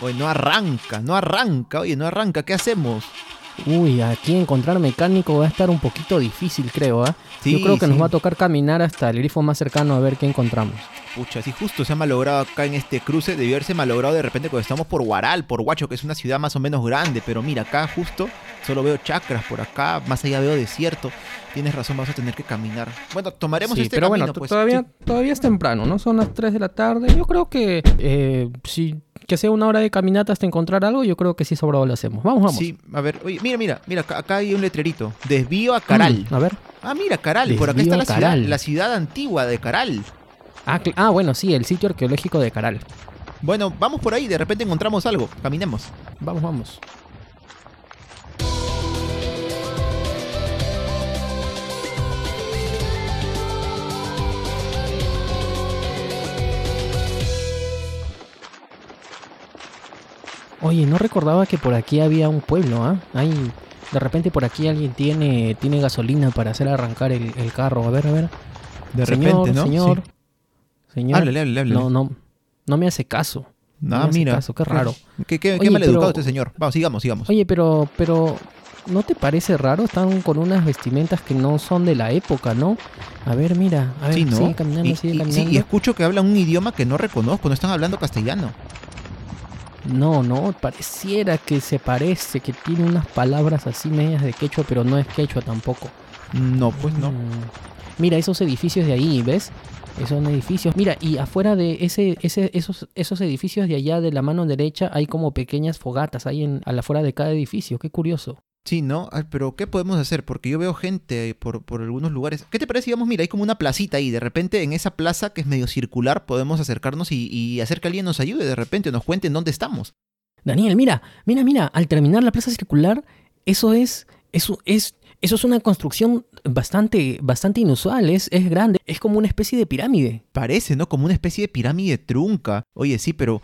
Oye, no arranca, no arranca, oye, no arranca, ¿qué hacemos? Uy, aquí encontrar mecánico va a estar un poquito difícil, creo, ¿ah? Yo creo que nos va a tocar caminar hasta el grifo más cercano a ver qué encontramos. Pucha, si justo se ha malogrado acá en este cruce, debió haberse malogrado de repente cuando estamos por Guaral, por Huacho, que es una ciudad más o menos grande, pero mira, acá justo solo veo chacras por acá, más allá veo desierto. Tienes razón, vamos a tener que caminar. Bueno, tomaremos este pero camino, bueno, pues. todavía, todavía es temprano, ¿no? Son las 3 de la tarde. Yo creo que eh, si que sea una hora de caminata hasta encontrar algo, yo creo que sí sobrado lo hacemos. Vamos, vamos. Sí, a ver, oye, mira, mira, mira, acá, hay un letrerito. Desvío a Caral. Mm, a ver. Ah, mira, Caral, por acá está la ciudad, la ciudad antigua de Caral. Ah, ah, bueno, sí, el sitio arqueológico de Caral. Bueno, vamos por ahí, de repente encontramos algo. Caminemos. Vamos, vamos. Oye, no recordaba que por aquí había un pueblo, ¿ah? Hay, de repente por aquí alguien tiene, tiene gasolina para hacer arrancar el, carro. A ver, a ver. De repente, ¿no? Señor, señor. Háblale, háblale, No, no, no me hace caso. No, ah, mira. Caso, qué raro. Qué, qué, qué maleducado este señor. Vamos, sigamos, sigamos. Oye, pero, pero, ¿no te parece raro? Están con unas vestimentas que no son de la época, ¿no? A ver, mira. A ver, sí, ¿no? sigue caminando, y, sigue Sí, y escucho que hablan un idioma que no reconozco. No están hablando castellano. No, no, pareciera que se parece, que tiene unas palabras así medias de quechua, pero no es quechua tampoco. No, pues no. Mm. Mira esos edificios de ahí, ¿ves? Esos edificios. Mira, y afuera de ese, ese, esos, esos edificios de allá de la mano derecha hay como pequeñas fogatas ahí en, a la afuera de cada edificio. Qué curioso. Sí, ¿no? pero ¿qué podemos hacer? Porque yo veo gente por, por algunos lugares. ¿Qué te parece? Digamos, mira, hay como una placita ahí. De repente, en esa plaza que es medio circular, podemos acercarnos y, hacer que alguien nos ayude. De repente, nos cuenten dónde estamos. Daniel, mira, mira, mira. Al terminar la plaza circular, eso es. Eso es. Eso es una construcción bastante, bastante inusual, es, es grande, es como una especie de pirámide. Parece, ¿no? Como una especie de pirámide trunca. Oye, sí, pero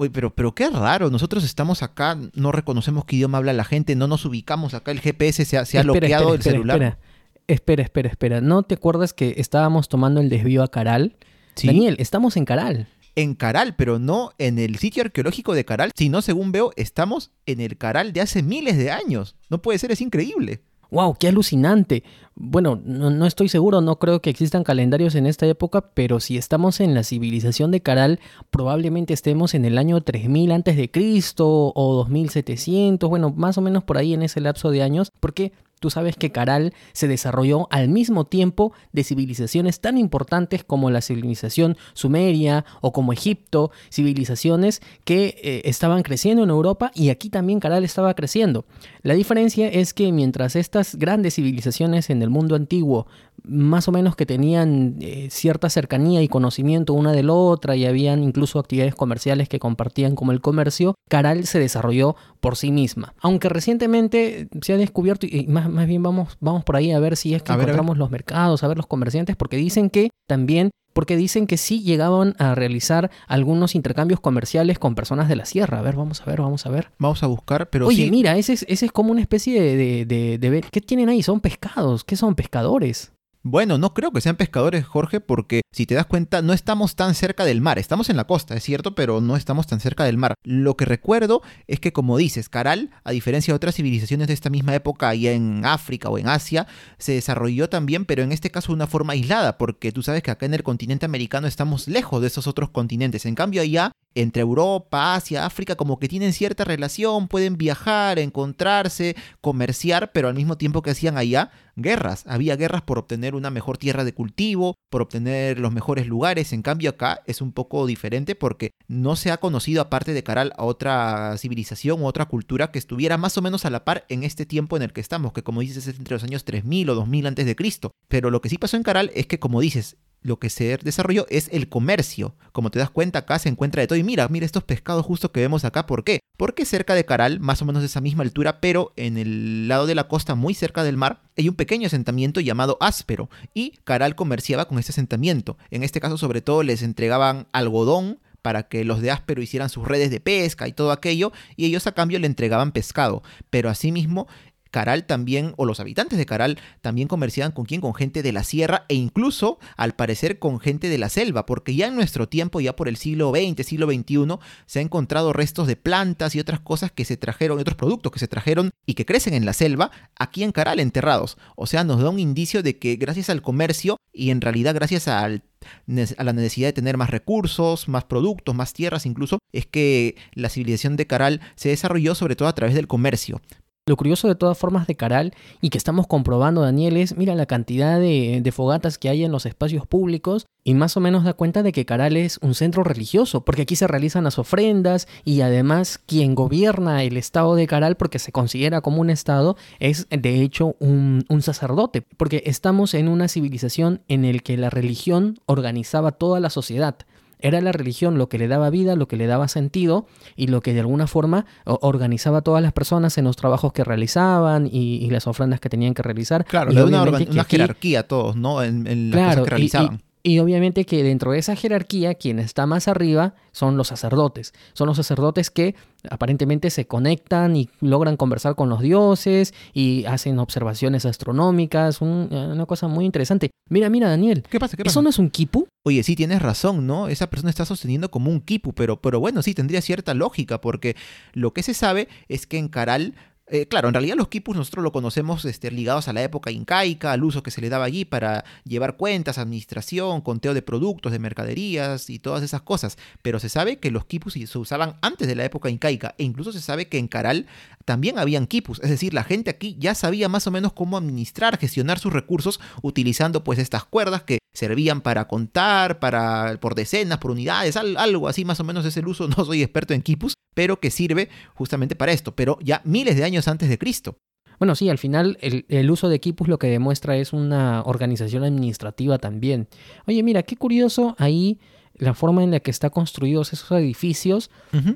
Oye, pero, pero qué raro, nosotros estamos acá, no reconocemos qué idioma habla la gente, no nos ubicamos acá, el GPS se ha, se bloqueado el celular. Espera, espera, espera, espera, ¿no te acuerdas que estábamos tomando el desvío a Caral? Daniel, estamos en Caral. En Caral, pero no en el sitio arqueológico de Caral, sino según veo, estamos en el Caral de hace miles de años. No puede ser, es increíble. ¡Wow! ¡Qué alucinante! Bueno, no, estoy seguro, no creo que existan calendarios en esta época, pero si estamos en la civilización de Caral, probablemente estemos en el año 3000 antes de Cristo o 2700, bueno, más o menos por ahí en ese lapso de años, porque Tú sabes que Caral se desarrolló al mismo tiempo de civilizaciones tan importantes como la civilización sumeria o como Egipto, civilizaciones que eh, estaban creciendo en Europa y aquí también Caral estaba creciendo. La diferencia es que mientras estas grandes civilizaciones en el mundo antiguo más o menos que tenían eh, cierta cercanía y conocimiento una de la otra y habían incluso actividades comerciales que compartían como el comercio, Caral se desarrolló por sí misma. Aunque recientemente se ha descubierto, y más, más bien vamos, vamos por ahí a ver si es que encontramos los mercados, a ver los comerciantes, porque dicen que también porque dicen que sí llegaban a realizar algunos intercambios comerciales con personas de la sierra. A ver, vamos a ver, vamos a ver. Vamos a buscar, pero Oye, mira, ese es, ese es como una especie de, de, de... ¿Qué tienen ahí? Son pescados. ¿Qué son pescadores? Bueno, no creo que sean pescadores, Jorge, porque si te das cuenta, no estamos tan cerca del mar. Estamos en la costa, es cierto, pero no estamos tan cerca del mar. Lo que recuerdo es que, como dices, Caral, a diferencia de otras civilizaciones de esta misma época, allá en África o en Asia, se desarrolló también, pero en este caso de una forma aislada, porque tú sabes que acá en el continente americano estamos lejos de esos otros continentes. En cambio, allá entre Europa, Asia, África, como que tienen cierta relación, pueden viajar, encontrarse, comerciar, pero al mismo tiempo que hacían allá, guerras. Había guerras por obtener una mejor tierra de cultivo, por obtener los mejores lugares. En cambio acá es un poco diferente porque no se ha conocido aparte de Caral a otra civilización u otra cultura que estuviera más o menos a la par en este tiempo en el que estamos, que como dices es entre los años 3000 o 2000 antes de Cristo. Pero lo que sí pasó en Caral es que como dices, lo que se desarrolló es el comercio. Como te das cuenta, acá se encuentra de todo. Y mira, mira estos pescados justo que vemos acá. ¿Por qué? Porque cerca de Caral, más o menos de esa misma altura, pero en el lado de la costa, muy cerca del mar, hay un pequeño asentamiento llamado Áspero. Y Caral comerciaba con este asentamiento. En este caso, sobre todo, les entregaban algodón para que los de Áspero hicieran sus redes de pesca y todo aquello, y ellos a cambio le entregaban pescado. Pero asimismo, Caral también, o los habitantes de Caral, también comerciaban con quién, con gente de la sierra e incluso, al parecer, con gente de la selva, porque ya en nuestro tiempo, ya por el siglo XX, siglo XXI, se han encontrado restos de plantas y otras cosas que se trajeron, otros productos que se trajeron y que crecen en la selva, aquí en Caral enterrados. O sea, nos da un indicio de que gracias al comercio y en realidad gracias a la necesidad de tener más recursos, más productos, más tierras incluso, es que la civilización de Caral se desarrolló sobre todo a través del comercio. Lo curioso de todas formas de Caral y que estamos comprobando, Daniel, es, mira la cantidad de, fogatas que hay en los espacios públicos y más o menos da cuenta de que Caral es un centro religioso, porque aquí se realizan las ofrendas y además quien gobierna el estado de Caral, porque se considera como un estado, es de hecho un, un sacerdote, porque estamos en una civilización en el que la religión organizaba toda la sociedad. Era la religión lo que le daba vida, lo que le daba sentido y lo que de alguna forma organizaba a todas las personas en los trabajos que realizaban y, las ofrendas que tenían que realizar. Claro, le una, una jerarquía a todos, ¿no? En, las cosas que realizaban. Y obviamente que dentro de esa jerarquía, quien está más arriba son los sacerdotes. Son los sacerdotes que aparentemente se conectan y logran conversar con los dioses y hacen observaciones astronómicas. una cosa muy interesante. Mira, mira, Daniel. ¿Qué pasa? ¿Qué ¿Eso no es un kipu? Oye, sí, tienes razón, ¿no? Esa persona está sosteniendo como un kipu, pero, pero bueno, sí, tendría cierta lógica, porque lo que se sabe es que en Caral eh, claro, en realidad los quipus nosotros lo conocemos este, ligados a la época incaica, al uso que se le daba allí para llevar cuentas, administración, conteo de productos, de mercaderías y todas esas cosas. Pero se sabe que los quipus se usaban antes de la época incaica e incluso se sabe que en Caral también habían quipus. Es decir, la gente aquí ya sabía más o menos cómo administrar, gestionar sus recursos utilizando pues estas cuerdas que servían para contar, para por decenas, por unidades, algo así más o menos es el uso. No soy experto en quipus, pero que sirve justamente para esto, pero ya miles de años antes de Cristo. Bueno, sí, al final el, uso de equipos lo que demuestra es una organización administrativa también. Oye, mira, qué curioso ahí la forma en la que están construidos esos edificios,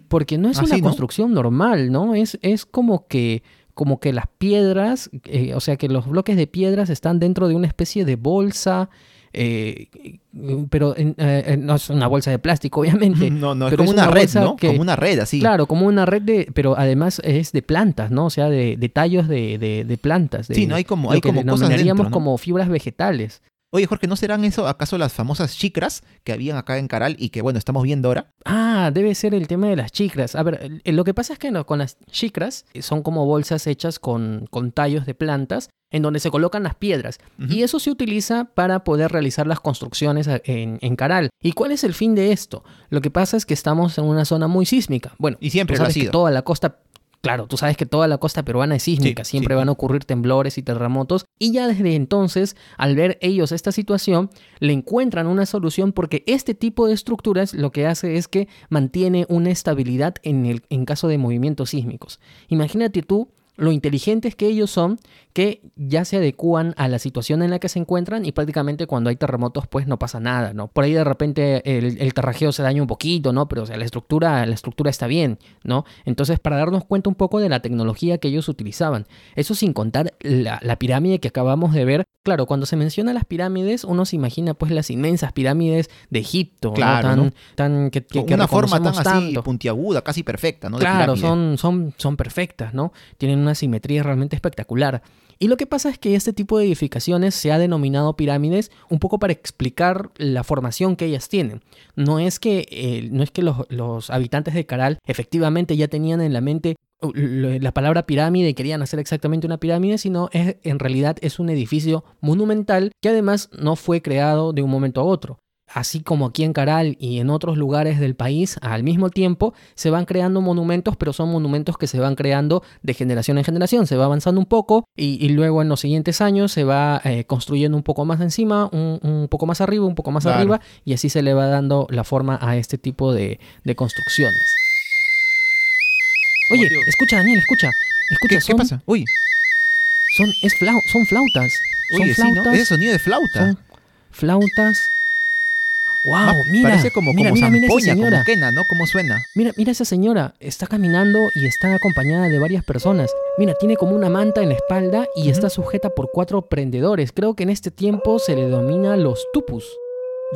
porque no es una construcción normal, ¿no? Es, es como que como que las piedras, eh, o sea que los bloques de piedras están dentro de una especie de bolsa eh, pero eh, no es una bolsa de plástico, obviamente. No, no, es como una, red, ¿no? como una red, así. Claro, como una red de, pero además es de plantas, ¿no? O sea, de, tallos de, de, plantas. sí, no hay como, hay como cosas dentro, como fibras vegetales. Oye, Jorge, ¿no serán eso acaso las famosas chicras que habían acá en Caral y que, bueno, estamos viendo ahora? Ah, debe ser el tema de las chicras. A ver, lo que pasa es que no, con las chicras son como bolsas hechas con, con tallos de plantas en donde se colocan las piedras. Y eso se utiliza para poder realizar las construcciones en, en, Caral. ¿Y cuál es el fin de esto? Lo que pasa es que estamos en una zona muy sísmica. Bueno, y siempre sabes que toda la costa Claro, tú sabes que toda la costa peruana es sísmica, siempre van a ocurrir temblores y terremotos, y ya desde entonces, al ver ellos esta situación, le encuentran una solución porque este tipo de estructuras lo que hace es que mantiene una estabilidad en, el, en caso de movimientos sísmicos. Imagínate tú lo inteligentes que ellos son, que ya se adecúan a la situación en la que se encuentran y prácticamente cuando hay terremotos pues no pasa nada, ¿no? Por ahí de repente el, el terrajeo se daña un poquito, ¿no? Pero o sea, la estructura, la estructura está bien, ¿no? Entonces para darnos cuenta un poco de la tecnología que ellos utilizaban, eso sin contar la, pirámide que acabamos de ver, claro, cuando se menciona las pirámides uno se imagina pues las inmensas pirámides de Egipto, claro, ¿no? Tan, tan que, una forma tan así puntiaguda, casi perfecta, ¿no? claro, son, son, son perfectas, ¿no? Tienen una simetría realmente espectacular. Y lo que pasa es que este tipo de edificaciones se ha denominado pirámides un poco para explicar la formación que ellas tienen. No es que, eh, no es que los, los, habitantes de Caral efectivamente ya tenían en la mente uh, la palabra pirámide y querían hacer exactamente una pirámide, sino es, en realidad es un edificio monumental que además no fue creado de un momento a otro así como aquí en Caral y en otros lugares del país, al mismo tiempo se van creando monumentos, pero son monumentos que se van creando de generación en generación. Se va avanzando un poco y, luego en los siguientes años se va eh, construyendo un poco más encima, un, poco más arriba, un poco más arriba, y así se le va dando la forma a este tipo de, construcciones. Oye, escucha, Daniel, escucha. escucha ¿Qué, pasa? Uy. Son, es son flautas. Oye, son flautas. Ese sonido de flauta. flautas Wow, mira. Parece como, como mira, zampoña, como quena, ¿no? ¿Cómo suena? Mira, mira esa señora. Está caminando y está acompañada de varias personas. Mira, tiene como una manta en la espalda y está sujeta por cuatro prendedores. Creo que en este tiempo se le denomina los tupus.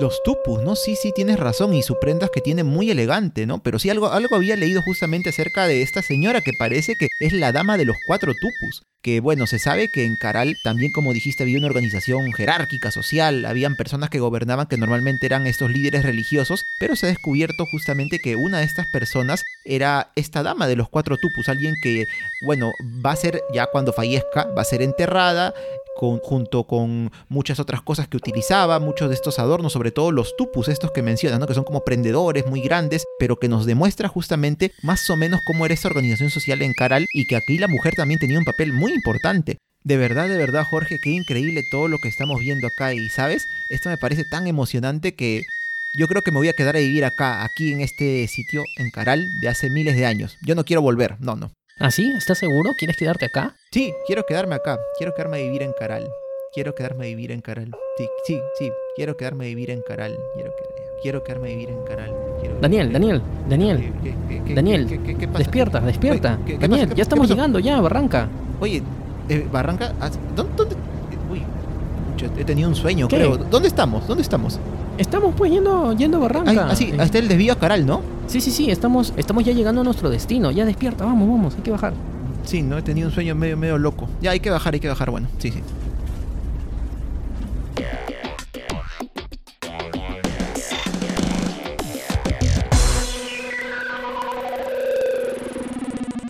Los tupus, ¿no? Sí, sí, tienes razón. Y su prenda es que tiene muy elegante, ¿no? Pero sí, algo, algo había leído justamente acerca de esta señora que parece que es la dama de los cuatro tupus. Que bueno, se sabe que en Caral también, como dijiste, había una organización jerárquica, social, habían personas que gobernaban que normalmente eran estos líderes religiosos, pero se ha descubierto justamente que una de estas personas era esta dama de los cuatro tupus, alguien que, bueno, va a ser, ya cuando fallezca, va a ser enterrada junto con muchas otras cosas que utilizaba, muchos de estos adornos, sobre todo los tupus, estos que mencionas, ¿no? que son como prendedores muy grandes, pero que nos demuestra justamente más o menos cómo era esa organización social en Caral y que aquí la mujer también tenía un papel muy importante. De verdad, de verdad, Jorge, qué increíble todo lo que estamos viendo acá y, ¿sabes? Esto me parece tan emocionante que yo creo que me voy a quedar a vivir acá, aquí en este sitio, en Caral, de hace miles de años. Yo no quiero volver, no, no. ¿Ah, sí? ¿Estás seguro? ¿Quieres quedarte acá? Sí, quiero quedarme acá. Quiero quedarme a vivir en Caral. Quiero quedarme a vivir en Caral. Sí, sí, sí. Quiero quedarme a vivir en Caral. Quiero, quiero quedarme a vivir en Caral. Daniel, Daniel, Daniel. Daniel, despierta, despierta. Daniel, ya estamos llegando, ya, Barranca. Oye, eh, Barranca, ¿dónde? dónde? Uy, he tenido un sueño, creo. ¿Dónde estamos? ¿Dónde estamos? Estamos pues yendo, yendo a Barranca. Ah, sí, hasta el desvío a Caral, ¿no? Sí, sí, sí, estamos, estamos ya llegando a nuestro destino. Ya despierta, vamos, vamos, hay que bajar. Sí, no he tenido un sueño medio, medio loco. Ya hay que bajar, hay que bajar, bueno, sí, sí.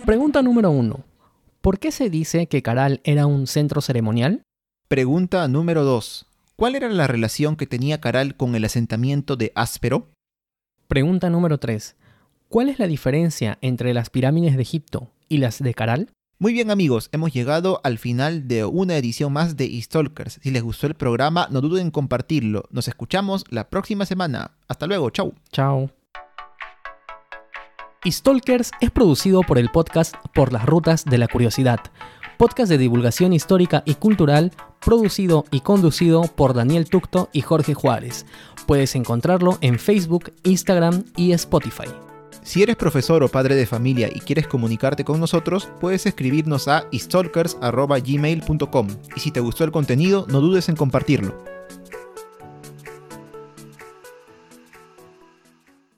Pregunta número uno. ¿Por qué se dice que Caral era un centro ceremonial? Pregunta número 2. ¿Cuál era la relación que tenía Caral con el asentamiento de Áspero? Pregunta número 3. ¿Cuál es la diferencia entre las pirámides de Egipto y las de Caral? Muy bien amigos, hemos llegado al final de una edición más de Stalkers. Si les gustó el programa, no duden en compartirlo. Nos escuchamos la próxima semana. Hasta luego, chau. Chao. Stalkers es producido por el podcast Por las Rutas de la Curiosidad podcast de divulgación histórica y cultural, producido y conducido por Daniel Tucto y Jorge Juárez. Puedes encontrarlo en Facebook, Instagram y Spotify. Si eres profesor o padre de familia y quieres comunicarte con nosotros, puedes escribirnos a stalkers.gmail.com y si te gustó el contenido, no dudes en compartirlo.